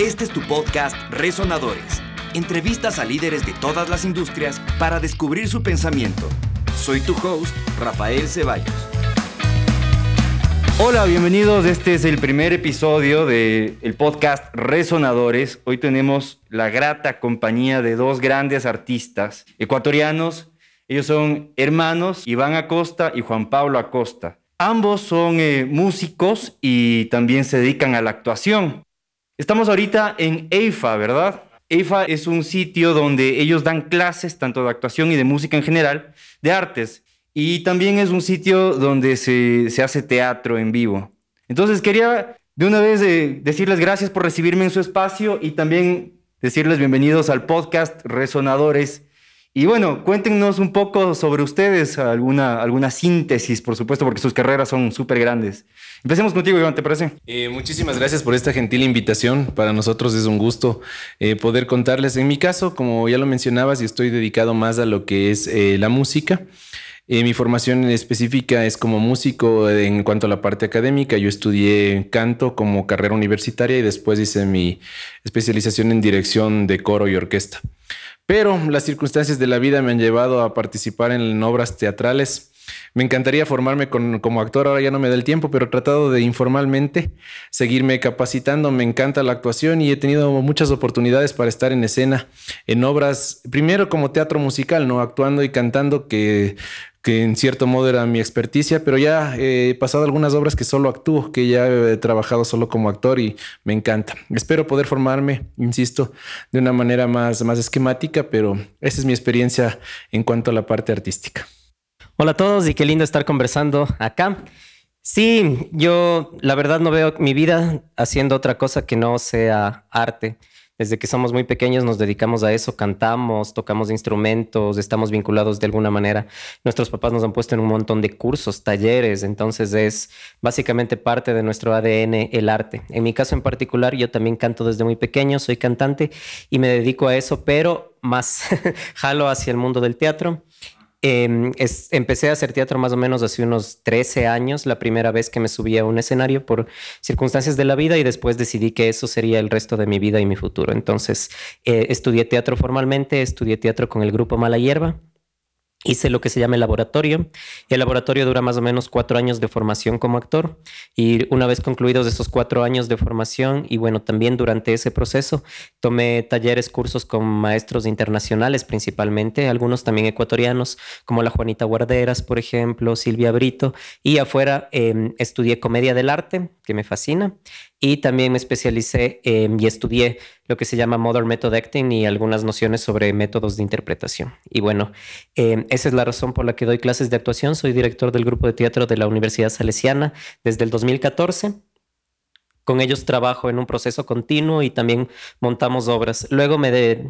Este es tu podcast Resonadores. Entrevistas a líderes de todas las industrias para descubrir su pensamiento. Soy tu host, Rafael Ceballos. Hola, bienvenidos. Este es el primer episodio del podcast Resonadores. Hoy tenemos la grata compañía de dos grandes artistas ecuatorianos. Ellos son hermanos Iván Acosta y Juan Pablo Acosta. Ambos son eh, músicos y también se dedican a la actuación. Estamos ahorita en EIFA, ¿verdad? EIFA es un sitio donde ellos dan clases tanto de actuación y de música en general, de artes. Y también es un sitio donde se, hace teatro en vivo. Entonces quería de una vez eh, decirles gracias por recibirme en su espacio y también decirles bienvenidos al podcast Resonadores. Y bueno, cuéntenos un poco sobre ustedes, alguna, alguna síntesis, por supuesto, porque sus carreras son súper grandes. Empecemos contigo, Iván, ¿te parece? Eh, muchísimas gracias por esta gentil invitación. Para nosotros es un gusto eh, poder contarles. En mi caso, como ya lo mencionabas, y estoy dedicado más a lo que es la música. Eh, mi formación específica es como músico en cuanto a la parte académica. Yo estudié canto como carrera universitaria y después hice mi especialización en dirección de coro y orquesta. Pero las circunstancias de la vida me han llevado a participar en obras teatrales me encantaría formarme como actor, ahora ya no me da el tiempo, pero he tratado de informalmente seguirme capacitando. Me encanta la actuación y he tenido muchas oportunidades para estar en escena, en obras, primero como teatro musical, ¿no? Actuando y cantando, que, que en cierto modo era mi experticia, pero ya he pasado algunas obras que solo actúo, que ya he trabajado solo como actor y me encanta. Espero poder formarme, insisto, de una manera más, más esquemática, pero esa es mi experiencia en cuanto a la parte artística. Hola a todos y qué lindo estar conversando acá. Sí, yo la verdad no veo mi vida haciendo otra cosa que no sea arte. Desde que somos muy pequeños nos dedicamos a eso, cantamos, tocamos instrumentos, estamos vinculados de alguna manera. Nuestros papás nos han puesto en un montón de cursos, talleres, entonces es básicamente parte de nuestro ADN el arte. En mi caso en particular, yo también canto desde muy pequeño, soy cantante y me dedico a eso, pero más jalo hacia el mundo del teatro. Em, empecé a hacer teatro más o menos hace unos 13 años, la primera vez que me subí a un escenario por circunstancias de la vida y después decidí que eso sería el resto de mi vida y mi futuro. Entonces, eh, estudié teatro formalmente, estudié teatro con el grupo Mala Hierba Hice lo que se llama el laboratorio. El laboratorio dura más o menos cuatro años de formación como actor y una vez concluidos esos cuatro años de formación y bueno, también durante ese proceso tomé talleres, cursos con maestros internacionales principalmente, algunos también ecuatorianos como la Juanita Guarderas, por ejemplo, Silvia Brito y afuera em, estudié comedia del arte, que me fascina, y también me especialicé y estudié lo que se llama Modern Method Acting y algunas nociones sobre métodos de interpretación. Y bueno, em, esa es la razón por la que doy clases de actuación. Soy director del grupo de teatro de la Universidad Salesiana desde el 2014. Con ellos trabajo en un proceso continuo y también montamos obras. Luego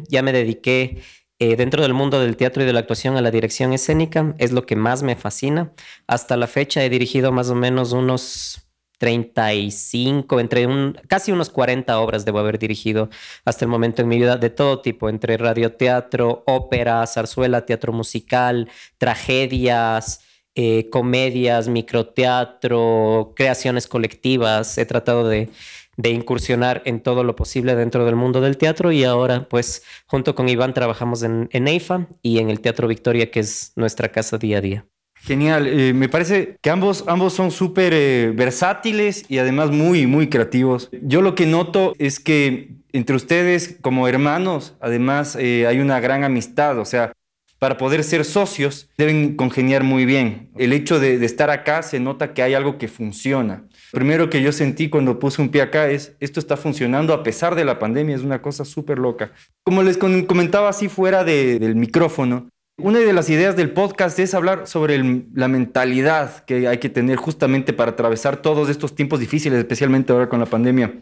ya me dediqué eh, dentro del mundo del teatro y de la actuación a la dirección escénica. Es lo que más me fascina. Hasta la fecha he dirigido más o menos unos 35, entre casi unos 40 obras debo haber dirigido hasta el momento en mi vida, de todo tipo, entre radioteatro, ópera, zarzuela, teatro musical, tragedias, eh, comedias, microteatro, creaciones colectivas. He tratado de, de incursionar en todo lo posible dentro del mundo del teatro y ahora pues junto con Iván trabajamos en, en EIFA y en el Teatro Victoria, que es nuestra casa día a día. Genial, eh, me parece que ambos, ambos son súper eh, versátiles y además muy, muy creativos. Yo lo que noto es que entre ustedes como hermanos, además eh, hay una gran amistad, o sea, para poder ser socios deben congeniar muy bien. El hecho de, estar acá se nota que hay algo que funciona. Primero que yo sentí cuando puse un pie acá es, esto está funcionando a pesar de la pandemia, es una cosa súper loca. Como les comentaba así fuera del micrófono, una de las ideas del podcast es hablar sobre la mentalidad que hay que tener justamente para atravesar todos estos tiempos difíciles, especialmente ahora con la pandemia.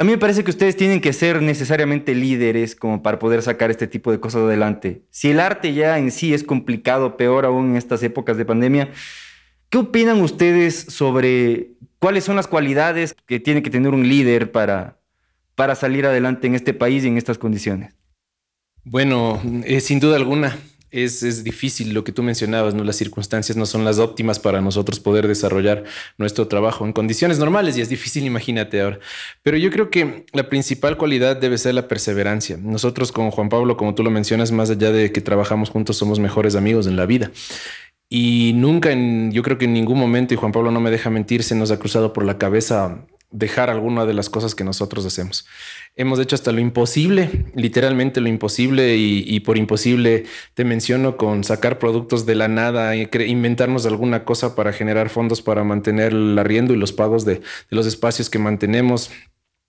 A mí me parece que ustedes tienen que ser necesariamente líderes como para poder sacar este tipo de cosas adelante. Si el arte ya en sí es complicado, peor aún en estas épocas de pandemia, ¿qué opinan ustedes sobre cuáles son las cualidades que tiene que tener un líder para, para salir adelante en este país y en estas condiciones? Bueno, eh, sin duda alguna, es, es, difícil lo que tú mencionabas, ¿no? Las circunstancias no son las óptimas para nosotros poder desarrollar nuestro trabajo en condiciones normales y es difícil, imagínate ahora. Pero yo creo que la principal cualidad debe ser la perseverancia. Nosotros con Juan Pablo, como tú lo mencionas, más allá de que trabajamos juntos, somos mejores amigos en la vida. Y nunca, en, yo creo que en ningún momento, y Juan Pablo no me deja mentir, se nos ha cruzado por la cabeza dejar alguna de las cosas que nosotros hacemos. Hemos hecho hasta lo imposible, literalmente lo imposible, y, por imposible te menciono con sacar productos de la nada, inventarnos alguna cosa para generar fondos para mantener el arriendo y los pagos de, los espacios que mantenemos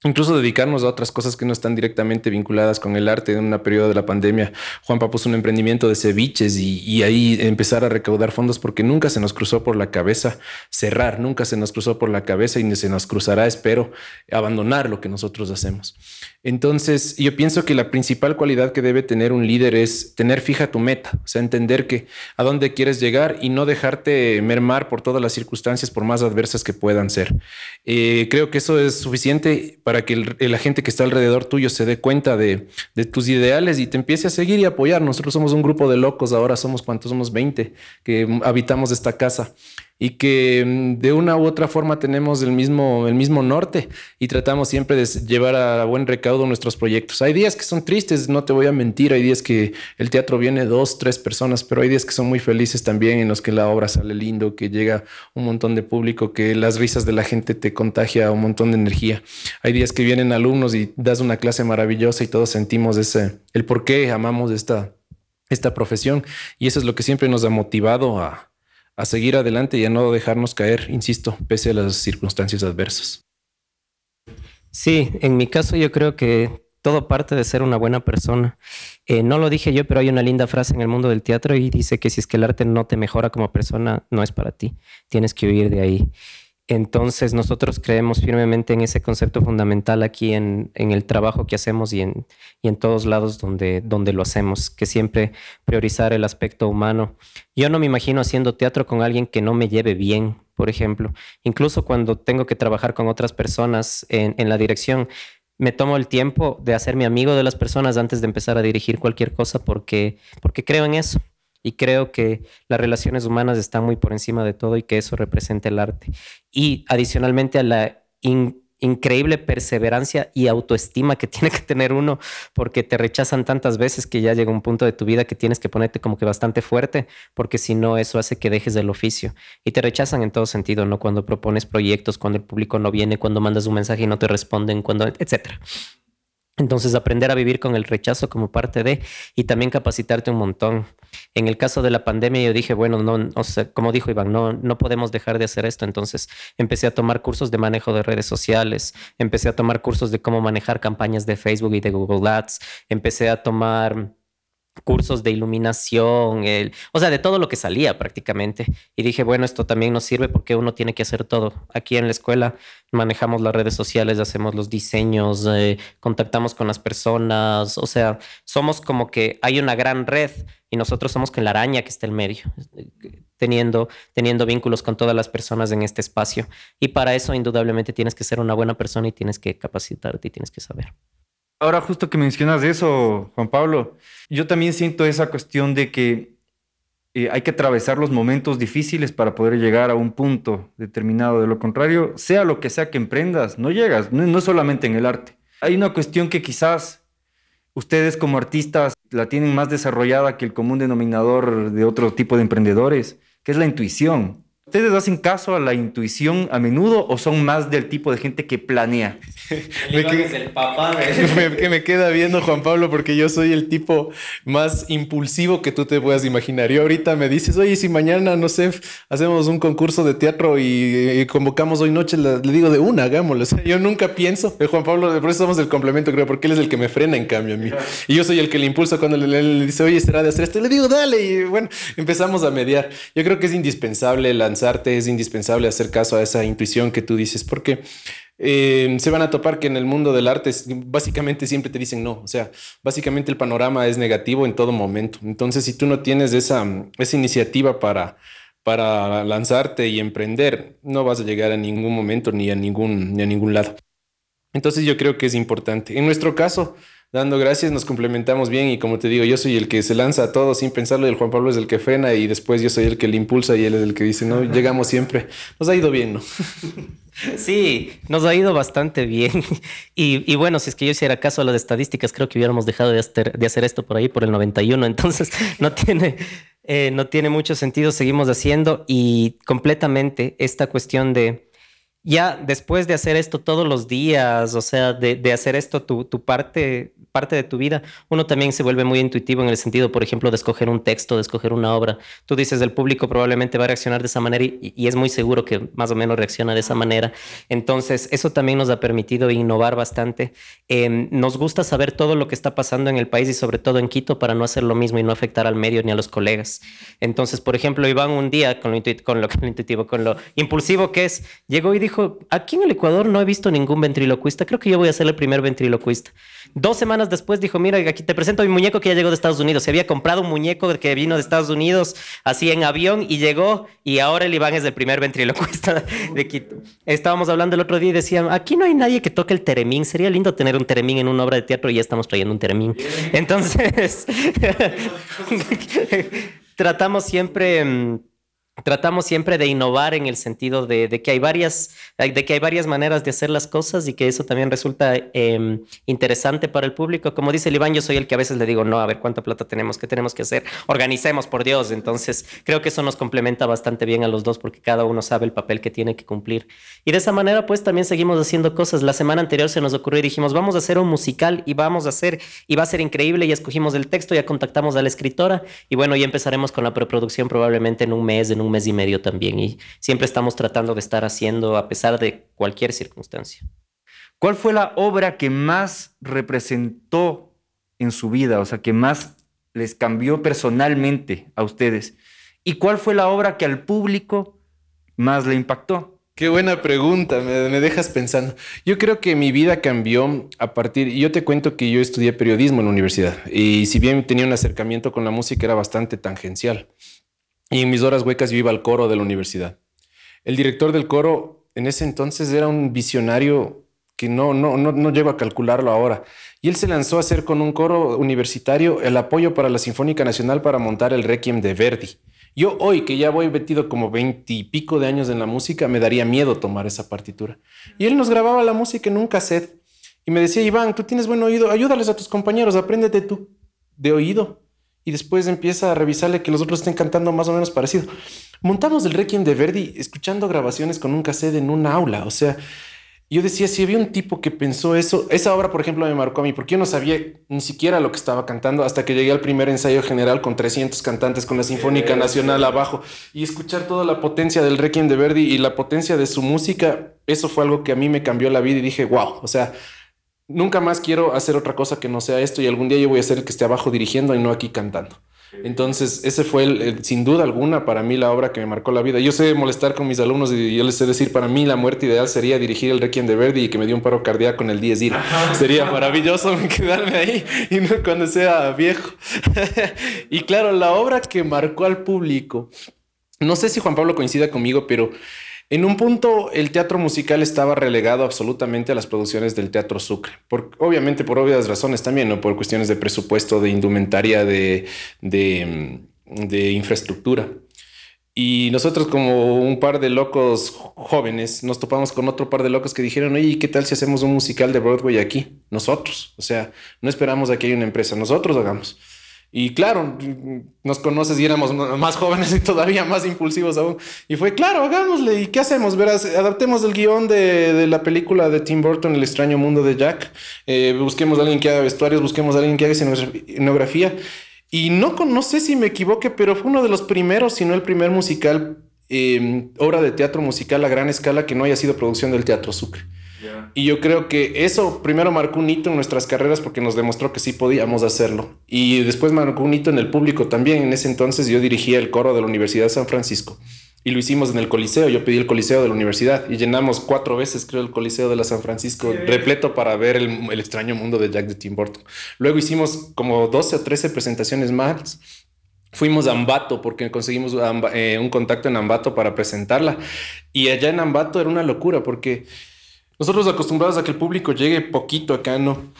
incluso dedicarnos a otras cosas que no están directamente vinculadas con el arte. En una periodo de la pandemia, Juanpa puso un emprendimiento de ceviches y, ahí empezar a recaudar fondos porque nunca se nos cruzó por la cabeza cerrar, nunca se nos cruzó por la cabeza y ni se nos cruzará, espero, abandonar lo que nosotros hacemos. Entonces, yo pienso que la principal cualidad que debe tener un líder es tener fija tu meta, o sea, entender que a dónde quieres llegar y no dejarte mermar por todas las circunstancias, por más adversas que puedan ser. Eh, creo que eso es suficiente para que la gente que está alrededor tuyo se dé cuenta de, de, tus ideales y te empiece a seguir y apoyar. Nosotros somos un grupo de locos, ahora somos cuántos, somos 20 que habitamos esta casa y que mm, de una u otra forma tenemos el mismo, el mismo norte y tratamos siempre de llevar a buen recaudo nuestros proyectos. Hay días que son tristes, no te voy a mentir, hay días que el teatro viene dos, tres personas, pero hay días que son muy felices también en los que la obra sale lindo, que llega un montón de público, que las risas de la gente te contagia un montón de energía. Hay días que vienen alumnos y das una clase maravillosa y todos sentimos ese, el por qué amamos esta, esta profesión y eso es lo que siempre nos ha motivado a a seguir adelante y a no dejarnos caer, insisto, pese a las circunstancias adversas. Sí, en mi caso yo creo que todo parte de ser una buena persona. Eh, no lo dije yo, pero hay una linda frase en el mundo del teatro y dice que si es que el arte no te mejora como persona, no es para ti. Tienes que huir de ahí. Entonces nosotros creemos firmemente en ese concepto fundamental aquí en, el trabajo que hacemos y en, en todos lados donde, lo hacemos, que siempre priorizar el aspecto humano. Yo no me imagino haciendo teatro con alguien que no me lleve bien, por ejemplo. Incluso cuando tengo que trabajar con otras personas en, la dirección, me tomo el tiempo de hacerme amigo de las personas antes de empezar a dirigir cualquier cosa porque creo en eso. Y creo que las relaciones humanas están muy por encima de todo y que eso representa el arte. Y adicionalmente a la increíble perseverancia y autoestima que tiene que tener uno, porque te rechazan tantas veces que ya llega un punto de tu vida que tienes que ponerte como que bastante fuerte, porque si no, eso hace que dejes el oficio. Y te rechazan en todo sentido, ¿no? Cuando propones proyectos, cuando el público no viene, cuando mandas un mensaje y no te responden, cuando, etcétera. Entonces, aprender a vivir con el rechazo como parte de y también capacitarte un montón. En el caso de la pandemia, yo dije, bueno, no, o sea, como dijo Iván, no, no podemos dejar de hacer esto. Entonces, empecé a tomar cursos de manejo de redes sociales, empecé a tomar cursos de cómo manejar campañas de Facebook y de Google Ads, empecé a tomar cursos de iluminación, el, o sea, de todo lo que salía prácticamente. Y dije, bueno, esto también nos sirve porque uno tiene que hacer todo. Aquí en la escuela manejamos las redes sociales, hacemos los diseños, eh, contactamos con las personas, o sea, somos como que hay una gran red y nosotros somos con la araña que está en medio, teniendo, teniendo vínculos con todas las personas en este espacio. Y para eso, indudablemente, tienes que ser una buena persona y tienes que capacitarte y tienes que saber. Ahora justo que mencionas eso, Juan Pablo, yo también siento esa cuestión de que eh, hay que atravesar los momentos difíciles para poder llegar a un punto determinado. De lo contrario, sea lo que sea que emprendas, no llegas, no, no solamente en el arte. Hay una cuestión que quizás ustedes como artistas la tienen más desarrollada que el común denominador de otro tipo de emprendedores, que es la intuición. ¿Ustedes hacen caso a la intuición a menudo o son más del tipo de gente que planea? me el papá que me queda viendo Juan Pablo porque yo soy el tipo más impulsivo que tú te puedas imaginar. Y ahorita me dices, oye, si mañana, no sé, hacemos un concurso de teatro y, convocamos hoy noche, le, digo de una, hagámoslo. yo nunca pienso. Eh, Juan Pablo, por eso somos el complemento, creo, porque él es el que me frena en cambio a mí. Y yo soy el que le impulsa cuando le, le dice, oye, será de hacer esto. Le digo, dale. Y bueno, empezamos a mediar. Yo creo que es indispensable lanzar es indispensable hacer caso a esa intuición que tú dices, porque eh, se van a topar que en el mundo del arte básicamente siempre te dicen no, o sea, básicamente el panorama es negativo en todo momento. Entonces, si tú no tienes esa, esa iniciativa para, para lanzarte y emprender, no vas a llegar a ningún momento ni a ningún, ni a ningún lado. Entonces yo creo que es importante. En nuestro caso, dando gracias, nos complementamos bien y como te digo, yo soy el que se lanza a todo sin pensarlo y el Juan Pablo es el que frena y después yo soy el que le impulsa y él es el que dice, no, llegamos siempre. Nos ha ido bien, ¿no? Sí, nos ha ido bastante bien. Y, bueno, si es que yo hiciera caso a las estadísticas, creo que hubiéramos dejado de hacer, de hacer esto por ahí por el 91. Entonces, no tiene, eh, no tiene mucho sentido. Seguimos haciendo y completamente esta cuestión de ya después de hacer esto todos los días, o sea, de, hacer esto tu, tu, parte, parte de tu vida, uno también se vuelve muy intuitivo en el sentido, por ejemplo, de escoger un texto, de escoger una obra. Tú dices, el público probablemente va a reaccionar de esa manera y, y es muy seguro que más o menos reacciona de esa manera. Entonces, eso también nos ha permitido innovar bastante. Em, nos gusta saber todo lo que está pasando en el país y sobre todo en Quito para no hacer lo mismo y no afectar al medio ni a los colegas. Entonces, por ejemplo, Iván un día con lo, con lo, con lo intuitivo, con lo impulsivo que es, llegó y dijo, dijo, aquí en el Ecuador no he visto ningún ventriloquista, creo que yo voy a ser el primer ventriloquista. Dos semanas después dijo, mira, aquí te presento a mi muñeco que ya llegó de Estados Unidos. Se había comprado un muñeco que vino de Estados Unidos así en avión y llegó y ahora el Iván es el primer ventriloquista de Quito. Estábamos hablando el otro día y decían, aquí no hay nadie que toque el teremín, sería lindo tener un teremín en una obra de teatro y ya estamos trayendo un teremín. Entonces, tratamos siempre mm, tratamos siempre de innovar en el sentido de, que hay varias, de que hay varias maneras de hacer las cosas y que eso también resulta em, interesante para el público. Como dice Iván, yo soy el que a veces le digo, no, a ver cuánta plata tenemos, qué tenemos que hacer, organicemos por Dios. Entonces, creo que eso nos complementa bastante bien a los dos porque cada uno sabe el papel que tiene que cumplir. Y de esa manera, pues también seguimos haciendo cosas. La semana anterior se nos ocurrió y dijimos, vamos a hacer un musical y vamos a hacer, y va a ser increíble. Y escogimos el texto, ya contactamos a la escritora y bueno, ya empezaremos con la preproducción probablemente en un mes, en un mes y medio también y siempre estamos tratando de estar haciendo a pesar de cualquier circunstancia. ¿Cuál fue la obra que más representó en su vida, o sea, que más les cambió personalmente a ustedes? ¿Y cuál fue la obra que al público más le impactó? Qué buena pregunta, me, me, dejas pensando. Yo creo que mi vida cambió a partir, yo te cuento que yo estudié periodismo en la universidad y si bien tenía un acercamiento con la música era bastante tangencial. Y en mis horas huecas yo iba al coro de la universidad. El director del coro en ese entonces era un visionario que no, no, no, no llego a calcularlo ahora. Y él se lanzó a hacer con un coro universitario el apoyo para la Sinfónica Nacional para montar el Requiem de Verdi. Yo hoy, que ya voy metido como veintipico de años en la música, me daría miedo tomar esa partitura. Y él nos grababa la música en un cassette y me decía, Iván, tú tienes buen oído, ayúdales a tus compañeros, apréndete tú de oído y después empieza a revisarle que los otros estén cantando más o menos parecido. Montamos el Requiem de Verdi escuchando grabaciones con un cassette en un aula. O sea, yo decía, si había un tipo que pensó eso, esa obra, por ejemplo, me marcó a mí, porque yo no sabía ni siquiera lo que estaba cantando hasta que llegué al primer ensayo general con 300 cantantes, con la Sinfónica Nacional abajo, y escuchar toda la potencia del Requiem de Verdi y la potencia de su música, eso fue algo que a mí me cambió la vida y dije, wow, o sea, nunca más quiero hacer otra cosa que no sea esto y algún día yo voy a ser el que esté abajo dirigiendo y no aquí cantando. Entonces, ese fue el, sin duda alguna para mí la obra que me marcó la vida. Yo sé molestar con mis alumnos y yo les sé decir, para mí la muerte ideal sería dirigir el Requiem de Verdi y que me dio un paro cardíaco en el 10 ir. Sería maravilloso quedarme ahí y no cuando sea viejo. y claro, la obra que marcó al público, no sé si Juan Pablo coincida conmigo, pero en un punto, el teatro musical estaba relegado absolutamente a las producciones del Teatro Sucre, por, obviamente por obvias razones también, ¿no? por cuestiones de presupuesto, de indumentaria, de, de infraestructura. Y nosotros como un par de locos jóvenes nos topamos con otro par de locos que dijeron, oye, ¿qué tal si hacemos un musical de Broadway aquí? Nosotros. O sea, no esperamos a que haya una empresa, nosotros hagamos. Y claro, nos conoces y éramos más jóvenes y todavía más impulsivos aún. Y fue, claro, hagámosle. ¿Y qué hacemos? Verás, adaptemos el guion de, de la película de Tim Burton, El extraño mundo de Jack. Eh, busquemos a alguien que haga vestuarios, busquemos a alguien que haga escenografía. Y no, no sé si me equivoque, pero fue uno de los primeros, si no el primer musical, eh, obra de teatro musical a gran escala que no haya sido producción del Teatro Sucre. Y yo creo que eso primero marcó un hito en nuestras carreras porque nos demostró que sí podíamos hacerlo. Y después marcó un hito en el público también. En ese entonces yo dirigía el coro de la Universidad de San Francisco y lo hicimos en el Coliseo. Yo pedí el Coliseo de la universidad y llenamos cuatro veces, creo, el Coliseo de la San Francisco, repleto para ver el, el, extraño mundo de Jack de Tim Burton. Luego hicimos como 12 o 13 presentaciones más. Fuimos a Ambato porque conseguimos eh, un contacto en Ambato para presentarla. Y allá en Ambato era una locura porque nosotros acostumbrados a que el público llegue poquito acá, ¿no?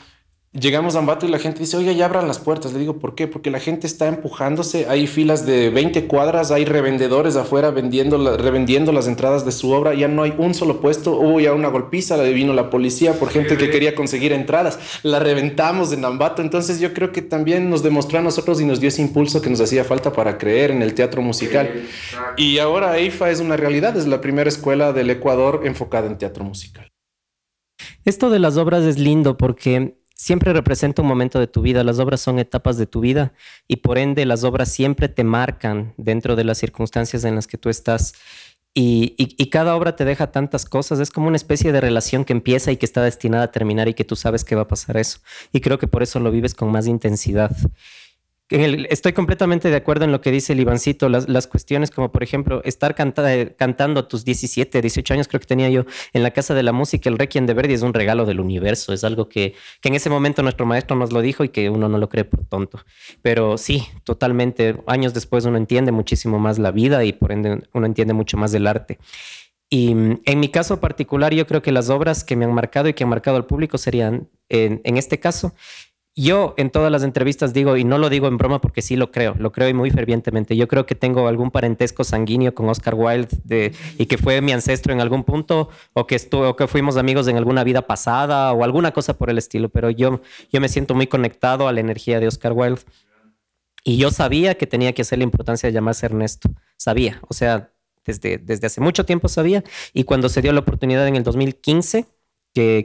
Llegamos a Ambato y la gente dice, oye, ya abran las puertas. Le digo, ¿por qué? Porque la gente está empujándose. Hay filas de 20 cuadras, hay revendedores afuera vendiendo revendiendo las entradas de su obra. Ya no hay un solo puesto. Hubo ya una golpiza, la vino la policía por gente que quería conseguir entradas. La reventamos en Ambato. Entonces yo creo que también nos demostró a nosotros y nos dio ese impulso que nos hacía falta para creer en el teatro musical. Y ahora EIFA es una realidad. Es la primera escuela del Ecuador enfocada en teatro musical. Esto de las obras es lindo porque siempre representa un momento de tu vida. Las obras son etapas de tu vida y por ende las obras siempre te marcan dentro de las circunstancias en las que tú estás. Y, cada obra te deja tantas cosas. Es como una especie de relación que empieza y que está destinada a terminar y que tú sabes que va a pasar eso. Y creo que por eso lo vives con más intensidad estoy completamente de acuerdo en lo que dice el Ivancito, las, cuestiones como por ejemplo estar cantando a tus 17, 18 años creo que tenía yo en la Casa de la Música, el Requiem de Verdi es un regalo del universo, es algo que, que en ese momento nuestro maestro nos lo dijo y que uno no lo cree por tonto. Pero sí, totalmente, años después uno entiende muchísimo más la vida y por ende uno entiende mucho más del arte. Y mm, en mi caso particular, yo creo que las obras que me han marcado y que han marcado al público serían, en, en este caso, yo en todas las entrevistas digo, y no lo digo en broma porque sí lo creo, lo creo y muy fervientemente. Yo creo que tengo algún parentesco sanguíneo con Oscar Wilde de, y que fue mi ancestro en algún punto, o que, estuvo, que fuimos amigos en alguna vida pasada, o alguna cosa por el estilo. Pero yo, yo me siento muy conectado a la energía de Oscar Wilde. Y yo sabía que tenía que hacer la importancia de llamarse Ernesto. Sabía, o sea, desde, desde hace mucho tiempo sabía. Y cuando se dio la oportunidad en el 2015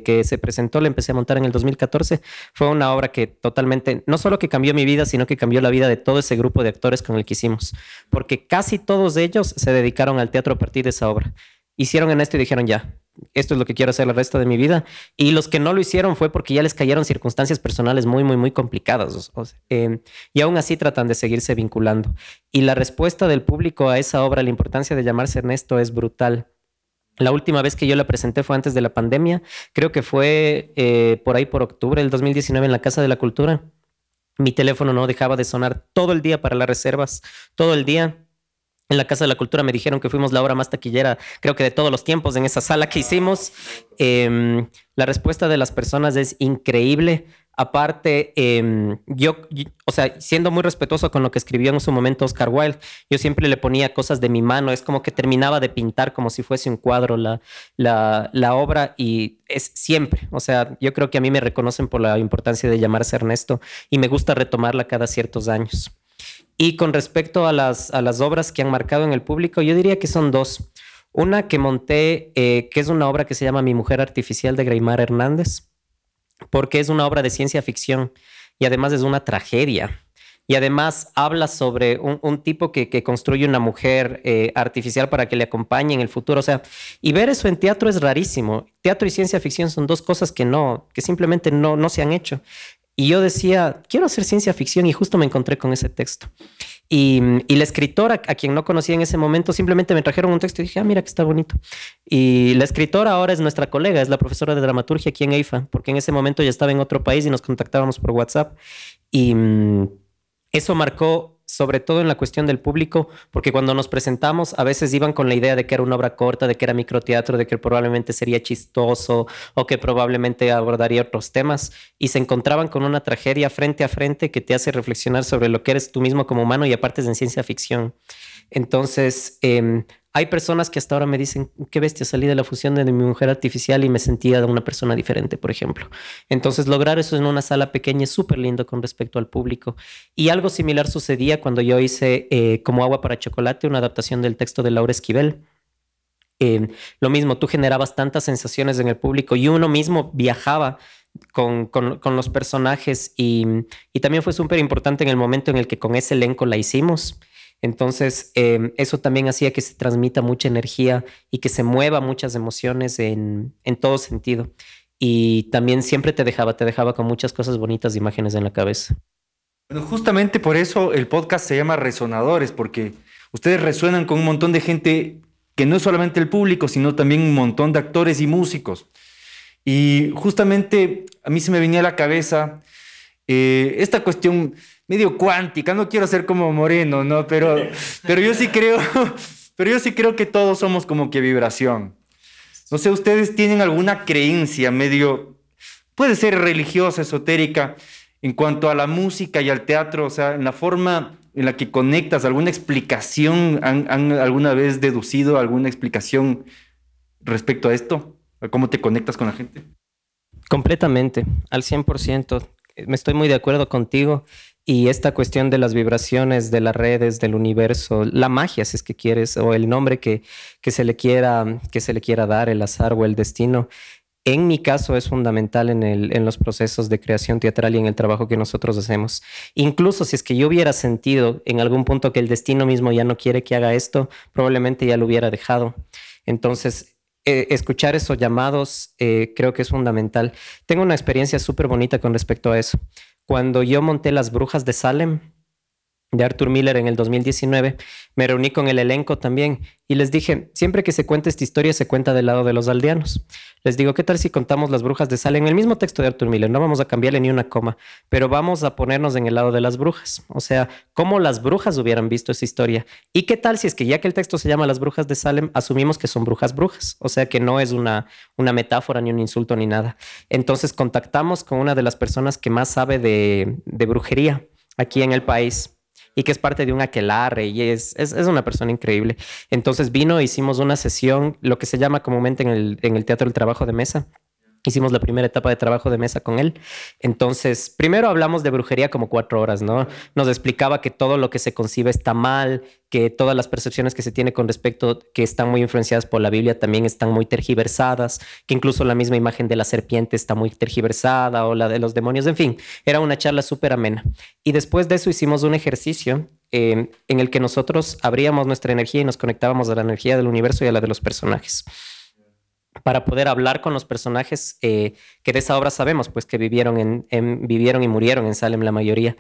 que, se presentó, la empecé a montar en el 2014, fue una obra que totalmente, no solo que cambió mi vida, sino que cambió la vida de todo ese grupo de actores con el que hicimos, porque casi todos ellos se dedicaron al teatro a partir de esa obra. Hicieron en esto y dijeron ya, esto es lo que quiero hacer el resto de mi vida. Y los que no lo hicieron fue porque ya les cayeron circunstancias personales muy, muy, muy complicadas. Em, y aún así tratan de seguirse vinculando. Y la respuesta del público a esa obra, la importancia de llamarse Ernesto, es brutal. La última vez que yo la presenté fue antes de la pandemia, creo que fue eh, por ahí por octubre del 2019 en la Casa de la Cultura. Mi teléfono no dejaba de sonar todo el día para las reservas, todo el día. En la Casa de la Cultura me dijeron que fuimos la obra más taquillera, creo que de todos los tiempos, en esa sala que hicimos. Em, la respuesta de las personas es increíble. Aparte, em, yo, o sea, siendo muy respetuoso con lo que escribió en su momento Oscar Wilde, yo siempre le ponía cosas de mi mano, es como que terminaba de pintar como si fuese un cuadro la, la, obra y es siempre, o sea, yo creo que a mí me reconocen por la importancia de llamarse Ernesto y me gusta retomarla cada ciertos años. Y con respecto a las, a las obras que han marcado en el público, yo diría que son dos. Una que monté, eh, que es una obra que se llama Mi Mujer Artificial de Greymar Hernández porque es una obra de ciencia ficción y además es una tragedia. Y además habla sobre un, tipo que, construye una mujer eh, artificial para que le acompañe en el futuro. O sea, y ver eso en teatro es rarísimo. Teatro y ciencia ficción son dos cosas que no, que simplemente no, no se han hecho. Y yo decía, quiero hacer ciencia ficción y justo me encontré con ese texto. Y, la escritora, a quien no conocía en ese momento, simplemente me trajeron un texto y dije, ah, mira que está bonito. Y la escritora ahora es nuestra colega, es la profesora de dramaturgia aquí en EIFA, porque en ese momento ya estaba en otro país y nos contactábamos por WhatsApp. Y mm, eso marcó sobre todo en la cuestión del público, porque cuando nos presentamos a veces iban con la idea de que era una obra corta, de que era microteatro, de que probablemente sería chistoso o que probablemente abordaría otros temas y se encontraban con una tragedia frente a frente que te hace reflexionar sobre lo que eres tú mismo como humano y aparte es en ciencia ficción. Entonces, eh, hay personas que hasta ahora me dicen, qué bestia, salí de la fusión de mi mujer artificial y me sentía de una persona diferente, por ejemplo. Entonces, lograr eso en una sala pequeña es súper lindo con respecto al público. Y algo similar sucedía cuando yo hice eh, Como agua para chocolate, una adaptación del texto de Laura Esquivel. Eh, lo mismo, tú generabas tantas sensaciones en el público y uno mismo viajaba con, los personajes y, y también fue súper importante en el momento en el que con ese elenco la hicimos. Entonces, em, eso también hacía que se transmita mucha energía y que se mueva muchas emociones en, en, todo sentido. Y también siempre te dejaba, te dejaba con muchas cosas bonitas de imágenes en la cabeza. Bueno, justamente por eso el podcast se llama Resonadores, porque ustedes resuenan con un montón de gente que no es solamente el público, sino también un montón de actores y músicos. Y justamente a mí se me venía a la cabeza eh, esta cuestión medio cuántica, no quiero ser como Moreno, ¿no? Pero, pero yo sí creo, pero yo sí creo que todos somos como que vibración. No sé, ustedes tienen alguna creencia medio, puede ser religiosa, esotérica, en cuanto a la música y al teatro, o sea, en la forma en la que conectas, alguna explicación, ¿han, alguna vez deducido alguna explicación respecto a esto? ¿A cómo te conectas con la gente? Completamente, al 100%. Me estoy muy de acuerdo contigo. Y esta cuestión de las vibraciones de las redes, del universo, la magia, si es que quieres, o el nombre que, que, se, le quiera, que se le quiera dar, el azar o el destino, en mi caso es fundamental en, el, en los procesos de creación teatral y en el trabajo que nosotros hacemos. Incluso si es que yo hubiera sentido en algún punto que el destino mismo ya no quiere que haga esto, probablemente ya lo hubiera dejado. Entonces, eh, escuchar esos llamados eh, creo que es fundamental. Tengo una experiencia súper bonita con respecto a eso. Cuando yo monté Las Brujas de Salem, de Arthur Miller en el 2019, me reuní con el elenco también y les dije, siempre que se cuenta esta historia se cuenta del lado de los aldeanos. Les digo, ¿qué tal si contamos las brujas de Salem el mismo texto de Arthur Miller? No vamos a cambiarle ni una coma, pero vamos a ponernos en el lado de las brujas. O sea, cómo las brujas hubieran visto esa historia. ¿Y qué tal si es que ya que el texto se llama Las brujas de Salem, asumimos que son brujas brujas? O sea, que no es una, una metáfora ni un insulto ni nada. Entonces contactamos con una de las personas que más sabe de brujería aquí en el país y que es parte de un aquelarre y es, es, es, una persona increíble. Entonces vino, hicimos una sesión, lo que se llama comúnmente en el, en el teatro el trabajo de mesa. Hicimos la primera etapa de trabajo de mesa con él. Entonces, primero hablamos de brujería como cuatro horas, ¿no? Nos explicaba que todo lo que se concibe está mal, que todas las percepciones que se tiene con respecto, que están muy influenciadas por la Biblia, también están muy tergiversadas, que incluso la misma imagen de la serpiente está muy tergiversada o la de los demonios, en fin, era una charla súper amena. Y después de eso hicimos un ejercicio eh, en el que nosotros abríamos nuestra energía y nos conectábamos a la energía del universo y a la de los personajes para poder hablar con los personajes eh, que de esa obra sabemos, pues que vivieron, en, vivieron y murieron en Salem la mayoría.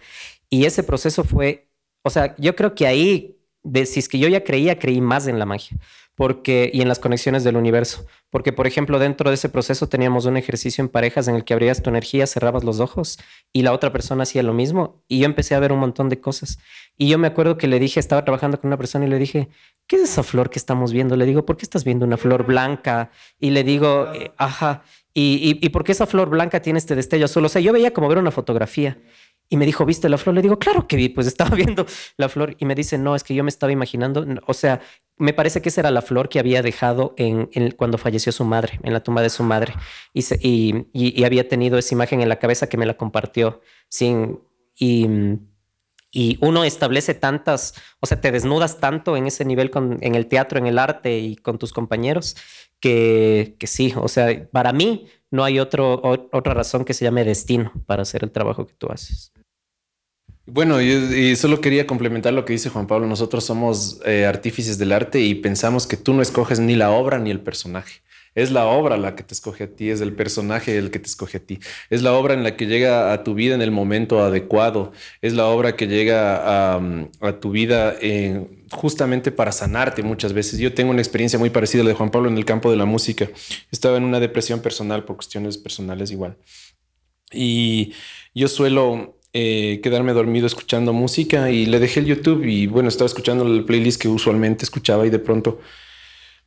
Y ese proceso fue, o sea, yo creo que ahí, de, si es que yo ya creía, creí más en la magia porque, y en las conexiones del universo. Porque, por ejemplo, dentro de ese proceso teníamos un ejercicio en parejas en el que abrías tu energía, cerrabas los ojos y la otra persona hacía lo mismo. Y yo empecé a ver un montón de cosas. Y yo me acuerdo que le dije, estaba trabajando con una persona y le dije, ¿qué es esa flor que estamos viendo? Le digo, ¿por qué estás viendo una flor blanca? Y le digo, eh, ajá. ¿Y, y, y por qué esa flor blanca tiene este destello azul? O sea, yo veía como ver una fotografía. Y me dijo, ¿viste la flor? Le digo, claro que vi, pues estaba viendo la flor. Y me dice, no, es que yo me estaba imaginando, o sea, me parece que esa era la flor que había dejado en, cuando falleció su madre, en la tumba de su madre. Y, y, y, había tenido esa imagen en la cabeza que me la compartió sin... Y, y uno establece tantas, o sea, te desnudas tanto en ese nivel con, en el teatro, en el arte y con tus compañeros, que, que sí, o sea, para mí no hay otra razón que se llame destino para hacer el trabajo que tú haces. Bueno, y solo quería complementar lo que dice Juan Pablo. Nosotros somos eh, artífices del arte y pensamos que tú no escoges ni la obra ni el personaje. Es la obra la que te escoge a ti, es el personaje el que te escoge a ti. Es la obra en la que llega a tu vida en el momento adecuado. Es la obra que llega a, tu vida justamente para sanarte muchas veces. Yo tengo una experiencia muy parecida a la de Juan Pablo en el campo de la música. Estaba en una depresión personal por cuestiones personales igual. Y yo suelo eh, quedarme dormido escuchando música y le dejé el YouTube y bueno, estaba escuchando el playlist que usualmente escuchaba y de pronto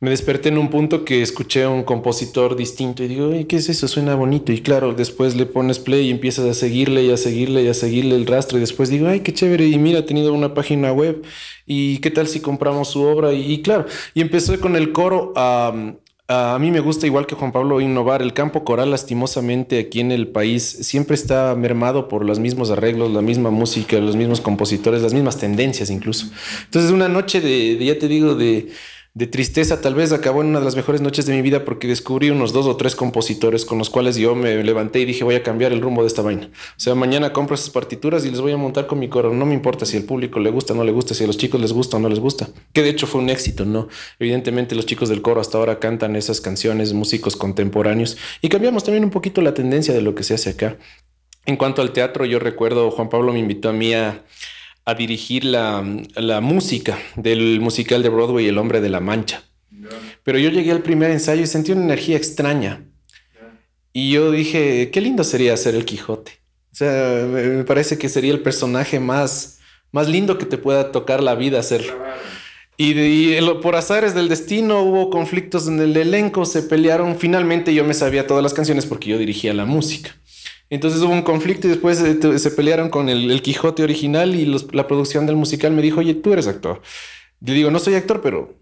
me desperté en un punto que escuché a un compositor distinto y digo, ¿qué es eso? Suena bonito. Y claro, después le pones play y empiezas a seguirle y a seguirle y a seguirle el rastro. Y después digo, ay, qué chévere. Y mira, ha tenido una página web. ¿Y qué tal si compramos su obra? Y, claro, y empecé con el coro a, a mí me gusta, igual que Juan Pablo, innovar. El campo coral, lastimosamente, aquí en el país siempre está mermado por los mismos arreglos, la misma música, los mismos compositores, las mismas tendencias incluso. Entonces, una noche de ya te digo, de, de tristeza, tal vez acabó en una de las mejores noches de mi vida porque descubrí unos dos o tres compositores con los cuales yo me levanté y dije voy a cambiar el rumbo de esta vaina. O sea, mañana compro esas partituras y les voy a montar con mi coro. No me importa si al público le gusta o no le gusta, si a los chicos les gusta o no les gusta. Que de hecho fue un éxito, ¿no? Evidentemente los chicos del coro hasta ahora cantan esas canciones, músicos contemporáneos y cambiamos también un poquito la tendencia de lo que se hace acá. En cuanto al teatro, yo recuerdo Juan Pablo me invitó a mí a a dirigir la, música del musical de Broadway El hombre de la mancha. Pero yo llegué al primer ensayo y sentí una energía extraña. Y yo dije, qué lindo sería ser el Quijote. O sea, me parece que sería el personaje más, más lindo que te pueda tocar la vida hacer. Y, por azares del destino hubo conflictos en el elenco, se pelearon. Finalmente yo me sabía todas las canciones porque yo dirigía la música. Entonces hubo un conflicto y después se, pelearon con el, Quijote original y la producción del musical me dijo, oye, tú eres actor. Le digo, no soy actor, pero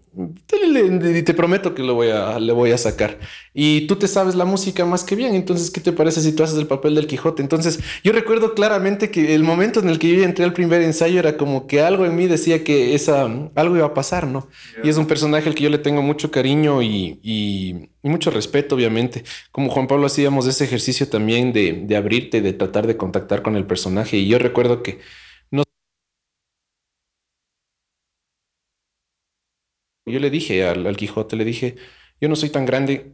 te, te, prometo que lo voy a, le voy a sacar. Y tú te sabes la música más que bien. Entonces, ¿qué te parece si tú haces el papel del Quijote? Entonces, yo recuerdo claramente que el momento en el que yo entré al primer ensayo era como que algo en mí decía que esa, algo iba a pasar, ¿no? Y es un personaje al que yo le tengo mucho cariño y, y, mucho respeto, obviamente. Como Juan Pablo hacíamos ese ejercicio también de, de abrirte, de tratar de contactar con el personaje. Y yo recuerdo que Yo le dije al, Quijote, le dije, yo no soy tan grande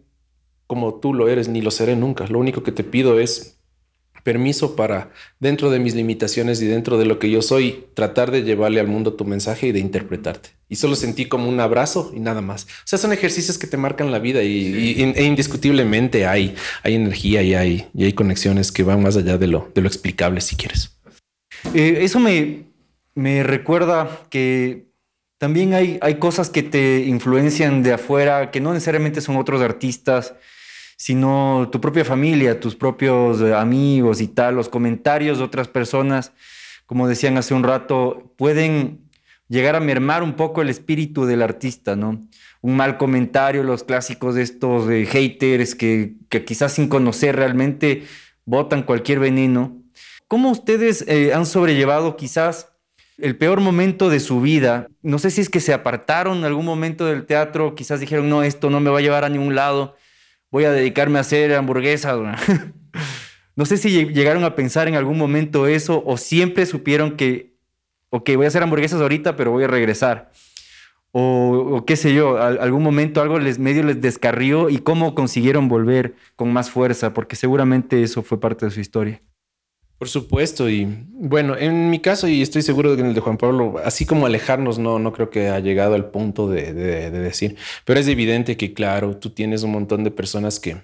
como tú lo eres, ni lo seré nunca. Lo único que te pido es permiso para, dentro de mis limitaciones y dentro de lo que yo soy, tratar de llevarle al mundo tu mensaje y de interpretarte. Y solo sentí como un abrazo y nada más. O sea, son ejercicios que te marcan la vida y, e indiscutiblemente hay, hay energía y hay, y hay conexiones que van más allá de lo, de lo explicable, si quieres. Eh, eso me, me recuerda que también hay, hay cosas que te influencian de afuera, que no necesariamente son otros artistas, sino tu propia familia, tus propios eh, amigos y tal, los comentarios de otras personas, como decían hace un rato, pueden llegar a mermar un poco el espíritu del artista, ¿no? Un mal comentario, los clásicos de estos eh, haters que, que, quizás sin conocer realmente botan cualquier veneno. ¿Cómo ustedes eh, han sobrellevado quizás el peor momento de su vida. No sé si es que se apartaron en algún momento del teatro, quizás dijeron, no, esto no me va a llevar a ningún lado, voy a dedicarme a hacer hamburguesas. no sé si llegaron a pensar en algún momento eso o siempre supieron que, ok, voy a hacer hamburguesas ahorita, pero voy a regresar. O, qué sé yo, algún momento algo medio les descarrió y cómo consiguieron volver con más fuerza, porque seguramente eso fue parte de su historia. Por supuesto, y bueno, en mi caso, y estoy seguro de que en el de Juan Pablo, así como alejarnos, no, no creo que ha llegado al punto de, decir, pero es evidente que, claro, tú tienes un montón de personas que,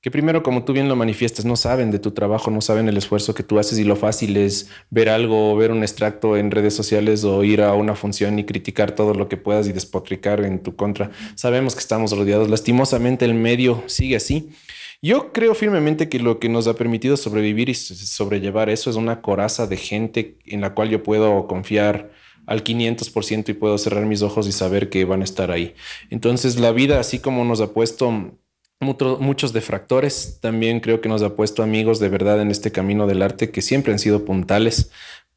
que primero, como tú bien lo manifiestas, no saben de tu trabajo, no saben el esfuerzo que tú haces y lo fácil es ver algo, ver un extracto en redes sociales o ir a una función y criticar todo lo que puedas y despotricar en tu contra. Sabemos que estamos rodeados, lastimosamente el medio sigue así. Yo creo firmemente que lo que nos ha permitido sobrevivir y sobrellevar eso es una coraza de gente en la cual yo puedo confiar al 500% y puedo cerrar mis ojos y saber que van a estar ahí. Entonces la vida, así como nos ha puesto muchos defractores, también creo que nos ha puesto amigos de verdad en este camino del arte que siempre han sido puntales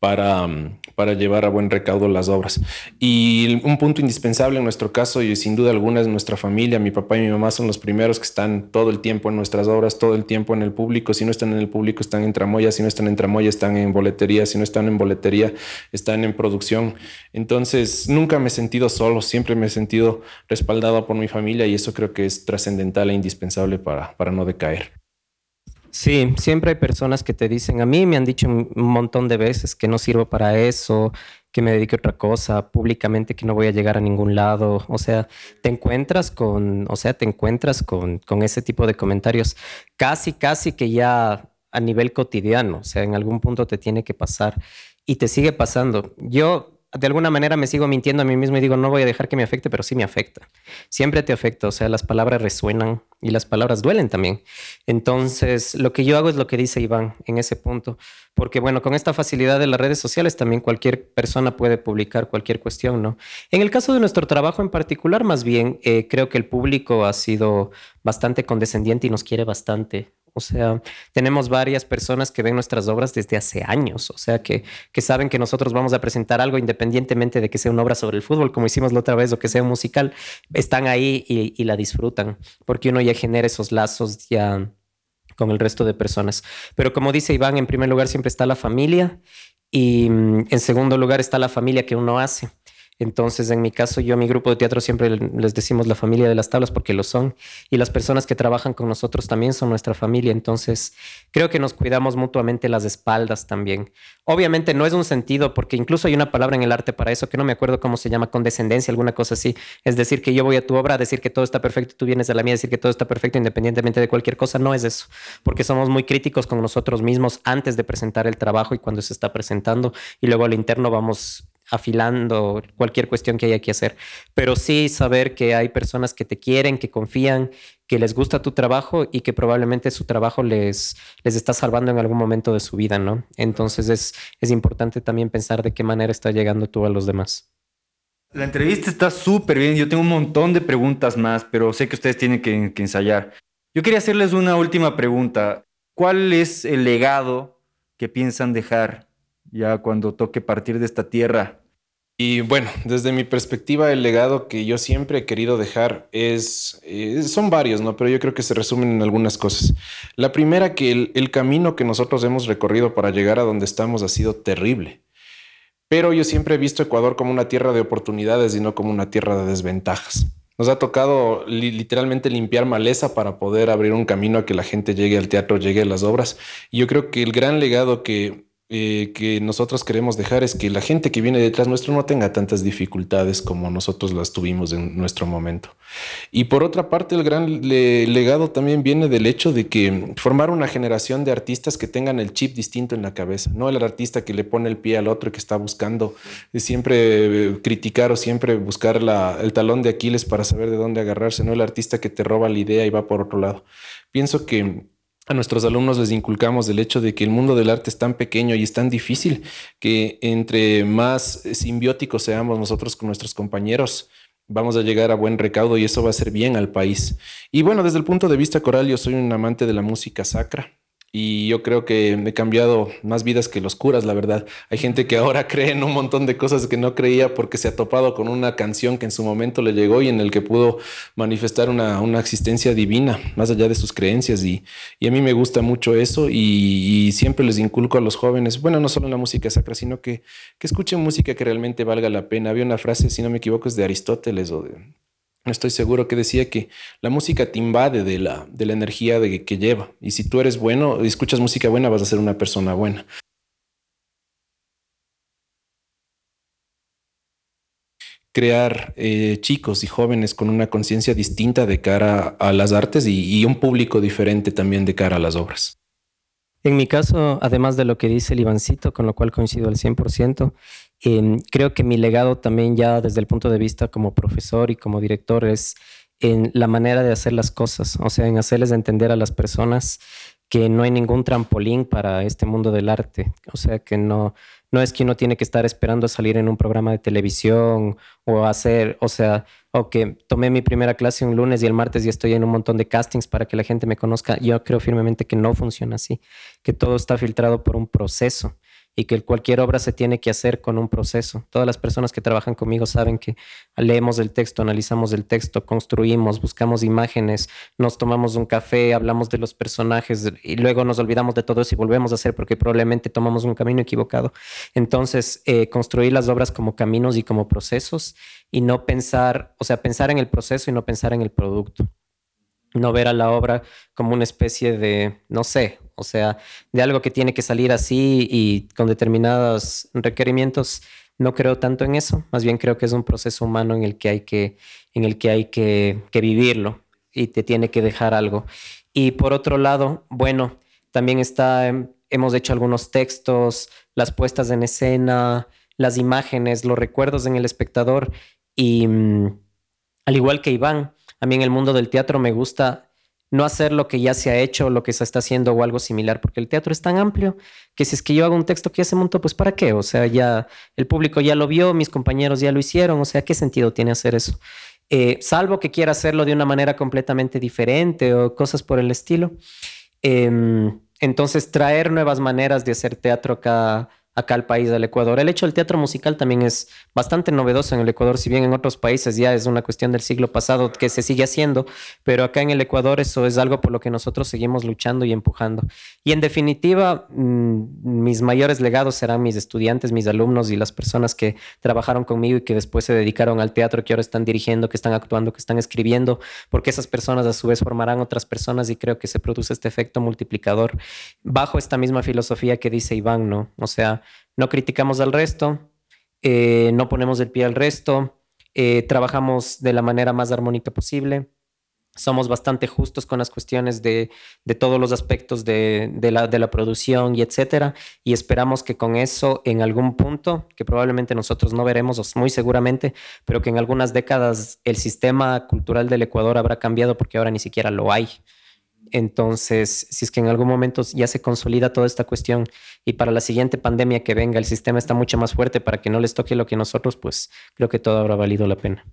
para, mm, para llevar a buen recaudo las obras. Y un punto indispensable en nuestro caso, y sin duda alguna, es nuestra familia. Mi papá y mi mamá son los primeros que están todo el tiempo en nuestras obras, todo el tiempo en el público. Si no están en el público, están en tramoya. Si no están en tramoya, están en boletería. Si no están en boletería, están en producción. Entonces, nunca me he sentido solo, siempre me he sentido respaldado por mi familia y eso creo que es trascendental e indispensable para, para no decaer. Sí, siempre hay personas que te dicen, a mí me han dicho un montón de veces que no sirvo para eso, que me dedique a otra cosa, públicamente que no voy a llegar a ningún lado. O sea, te encuentras con, o sea, te encuentras con, con ese tipo de comentarios casi, casi que ya a nivel cotidiano. O sea, en algún punto te tiene que pasar y te sigue pasando. Yo de alguna manera me sigo mintiendo a mí mismo y digo, no voy a dejar que me afecte, pero sí me afecta. Siempre te afecta, o sea, las palabras resuenan y las palabras duelen también. Entonces, lo que yo hago es lo que dice Iván en ese punto, porque bueno, con esta facilidad de las redes sociales también cualquier persona puede publicar cualquier cuestión, ¿no? En el caso de nuestro trabajo en particular, más bien, eh, creo que el público ha sido bastante condescendiente y nos quiere bastante. O sea, tenemos varias personas que ven nuestras obras desde hace años, o sea, que, que saben que nosotros vamos a presentar algo independientemente de que sea una obra sobre el fútbol, como hicimos la otra vez, o que sea musical, están ahí y, y la disfrutan, porque uno ya genera esos lazos ya con el resto de personas. Pero como dice Iván, en primer lugar siempre está la familia y mm, en segundo lugar está la familia que uno hace. Entonces, en mi caso, yo a mi grupo de teatro siempre les decimos la familia de las tablas porque lo son. Y las personas que trabajan con nosotros también son nuestra familia. Entonces, creo que nos cuidamos mutuamente las espaldas también. Obviamente no es un sentido, porque incluso hay una palabra en el arte para eso que no me acuerdo cómo se llama, condescendencia, alguna cosa así. Es decir, que yo voy a tu obra a decir que todo está perfecto y tú vienes a la mía a decir que todo está perfecto independientemente de cualquier cosa. No es eso, porque somos muy críticos con nosotros mismos antes de presentar el trabajo y cuando se está presentando. Y luego al interno vamos afilando cualquier cuestión que haya que hacer. Pero sí saber que hay personas que te quieren, que confían, que les gusta tu trabajo y que probablemente su trabajo les, les está salvando en algún momento de su vida, ¿no? Entonces es, es importante también pensar de qué manera está llegando tú a los demás. La entrevista está súper bien. Yo tengo un montón de preguntas más, pero sé que ustedes tienen que, que ensayar. Yo quería hacerles una última pregunta. ¿Cuál es el legado que piensan dejar ya cuando toque partir de esta tierra? Y bueno, desde mi perspectiva, el legado que yo siempre he querido dejar es, son varios, ¿no? Pero yo creo que se resumen en algunas cosas. La primera, que el, el camino que nosotros hemos recorrido para llegar a donde estamos ha sido terrible. Pero yo siempre he visto Ecuador como una tierra de oportunidades y no como una tierra de desventajas. Nos ha tocado literalmente limpiar maleza para poder abrir un camino a que la gente llegue al teatro, llegue a las obras. Y yo creo que el gran legado que eh, que nosotros queremos dejar es que la gente que viene detrás nuestro no tenga tantas dificultades como nosotros las tuvimos en nuestro momento. Y por otra parte, el gran legado también viene del hecho de que formar una generación de artistas que tengan el chip distinto en la cabeza, no el artista que le pone el pie al otro y que está buscando siempre eh, criticar o siempre buscar el talón de Aquiles para saber de dónde agarrarse, no el artista que te roba la idea y va por otro lado. Pienso que a nuestros alumnos les inculcamos el hecho de que el mundo del arte es tan pequeño y es tan difícil que entre más simbióticos seamos nosotros con nuestros compañeros, vamos a llegar a buen recaudo y eso va a ser bien al país. Y bueno, desde el punto de vista coral, yo soy un amante de la música sacra y yo creo que he cambiado más vidas que los curas, la verdad. Hay gente que ahora cree en un montón de cosas que no creía porque se ha topado con una canción que en su momento le llegó y en el que pudo manifestar una, una existencia divina, más allá de sus creencias. Y, y a mí me gusta mucho eso y, siempre les inculco a los jóvenes, bueno, no solo en la música sacra, sino que, que escuchen música que realmente valga la pena. Había una frase, si no me equivoco, es de Aristóteles o de estoy seguro que decía que la música te invade de la, de la energía de, que lleva. Y si tú eres bueno y escuchas música buena, vas a ser una persona buena. crear eh, chicos y jóvenes con una conciencia distinta de cara a las artes y, un público diferente también de cara a las obras. En mi caso, además de lo que dice el Ivancito, con lo cual coincido al 100%, Em, creo que mi legado también ya desde el punto de vista como profesor y como director es en la manera de hacer las cosas, o sea, en hacerles entender a las personas que no hay ningún trampolín para este mundo del arte, o sea, que no, no es que uno tiene que estar esperando a salir en un programa de televisión o hacer, o sea, o que tomé mi primera clase un lunes y el martes ya estoy en un montón de castings para que la gente me conozca. Yo creo firmemente que no funciona así, que todo está filtrado por un proceso y que cualquier obra se tiene que hacer con un proceso. Todas las personas que trabajan conmigo saben que leemos el texto, analizamos el texto, construimos, buscamos imágenes, nos tomamos un café, hablamos de los personajes y luego nos olvidamos de todo eso y volvemos a hacer porque probablemente tomamos un camino equivocado. Entonces, eh, construir las obras como caminos y como procesos y no pensar, o sea, pensar en el proceso y no pensar en el producto no ver a la obra como una especie de, no sé, o sea, de algo que tiene que salir así y con determinados requerimientos. No creo tanto en eso, más bien creo que es un proceso humano en el que hay que, en el que, hay que, vivirlo y te tiene que dejar algo. Y por otro lado, bueno, también está, em, hemos hecho algunos textos, las puestas en escena, las imágenes, los recuerdos en el espectador y mm, al igual que Iván, a mí en el mundo del teatro me gusta no hacer lo que ya se ha hecho, lo que se está haciendo o algo similar, porque el teatro es tan amplio que si es que yo hago un texto que ya se montó, pues ¿para qué? O sea, ya el público ya lo vio, mis compañeros ya lo hicieron, o sea, ¿qué sentido tiene hacer eso? Eh, salvo que quiera hacerlo de una manera completamente diferente o cosas por el estilo. Em, entonces, traer nuevas maneras de hacer teatro acá acá al país del Ecuador. El hecho del teatro musical también es bastante novedoso en el Ecuador, si bien en otros países ya es una cuestión del siglo pasado que se sigue haciendo, pero acá en el Ecuador eso es algo por lo que nosotros seguimos luchando y empujando. Y en definitiva, mm, mis mayores legados serán mis estudiantes, mis alumnos y las personas que trabajaron conmigo y que después se dedicaron al teatro, que ahora están dirigiendo, que están actuando, que están escribiendo, porque esas personas a su vez formarán otras personas y creo que se produce este efecto multiplicador bajo esta misma filosofía que dice Iván, ¿no? O sea, no criticamos al resto, eh, no ponemos el pie al resto, eh, trabajamos de la manera más armónica posible somos bastante justos con las cuestiones de, todos los aspectos de, la, de, la, producción y etcétera. Y esperamos que con eso, en algún punto, que probablemente nosotros no veremos, muy seguramente, pero que en algunas décadas el sistema cultural del Ecuador habrá cambiado porque ahora ni siquiera lo hay. Entonces, si es que en algún momento ya se consolida toda esta cuestión y para la siguiente pandemia que venga el sistema está mucho más fuerte para que no les toque lo que nosotros, pues creo que todo habrá valido la pena.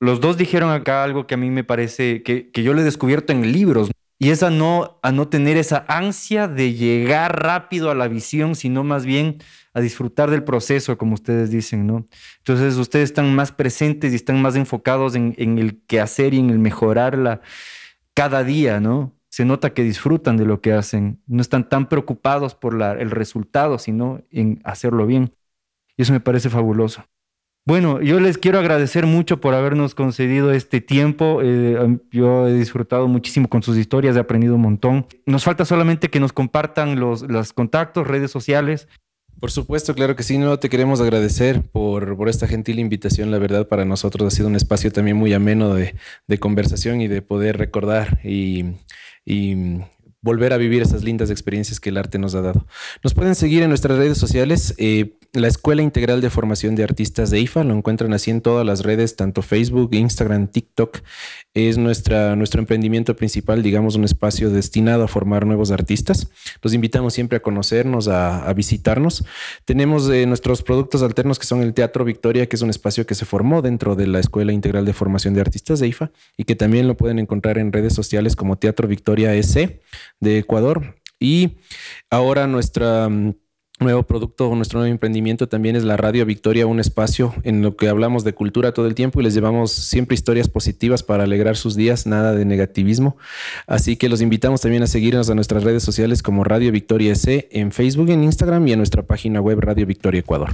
Los dos dijeron acá algo que a mí me parece que, yo lo he descubierto en libros. Y es a no, a no tener esa ansia de llegar rápido a la visión, sino más bien a disfrutar del proceso, como ustedes dicen, ¿no? Entonces ustedes están más presentes y están más enfocados en, en el quehacer y en el mejorarla cada día, ¿no? Se nota que disfrutan de lo que hacen, no están tan preocupados por la, el resultado, sino en hacerlo bien. Y eso me parece fabuloso. Bueno, yo les quiero agradecer mucho por habernos concedido este tiempo. Eh, yo he disfrutado muchísimo con sus historias, he aprendido un montón. Nos falta solamente que nos compartan los, los contactos, redes sociales. Por supuesto, claro que sí. No te queremos agradecer por, por, esta gentil invitación. La verdad, para nosotros ha sido un espacio también muy ameno de, de conversación y de poder recordar y, y volver a vivir esas lindas experiencias que el arte nos ha dado. Nos pueden seguir en nuestras redes sociales. Eh, la Escuela Integral de Formación de Artistas de IFA lo encuentran así en todas las redes, tanto Facebook, Instagram, TikTok. Es nuestra, nuestro emprendimiento principal, digamos, un espacio destinado a formar nuevos artistas. Los invitamos siempre a conocernos, a, visitarnos. Tenemos eh, nuestros productos alternos que son el Teatro Victoria, que es un espacio que se formó dentro de la Escuela Integral de Formación de Artistas de IFA y que también lo pueden encontrar en redes sociales como Teatro Victoria S de Ecuador. Y ahora nuestra mm, nuevo producto, nuestro nuevo emprendimiento también es la Radio Victoria, un espacio en lo que hablamos de cultura todo el tiempo y les llevamos siempre historias positivas para alegrar sus días, nada de negativismo. Así que los invitamos también a seguirnos a nuestras redes sociales como Radio Victoria C en Facebook, en Instagram y en nuestra página web Radio Victoria Ecuador.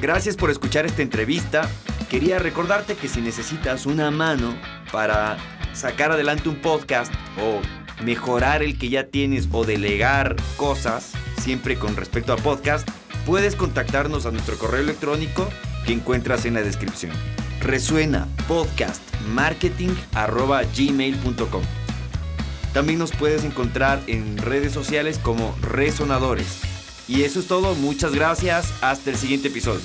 Gracias por escuchar esta entrevista. Quería recordarte que si necesitas una mano para sacar adelante un podcast o mejorar el que ya tienes o delegar cosas, siempre con respecto a podcast, puedes contactarnos a nuestro correo electrónico que encuentras en la descripción. Resuena podcast marketing gmail.com. También nos puedes encontrar en redes sociales como Resonadores. Y eso es todo, muchas gracias, hasta el siguiente episodio.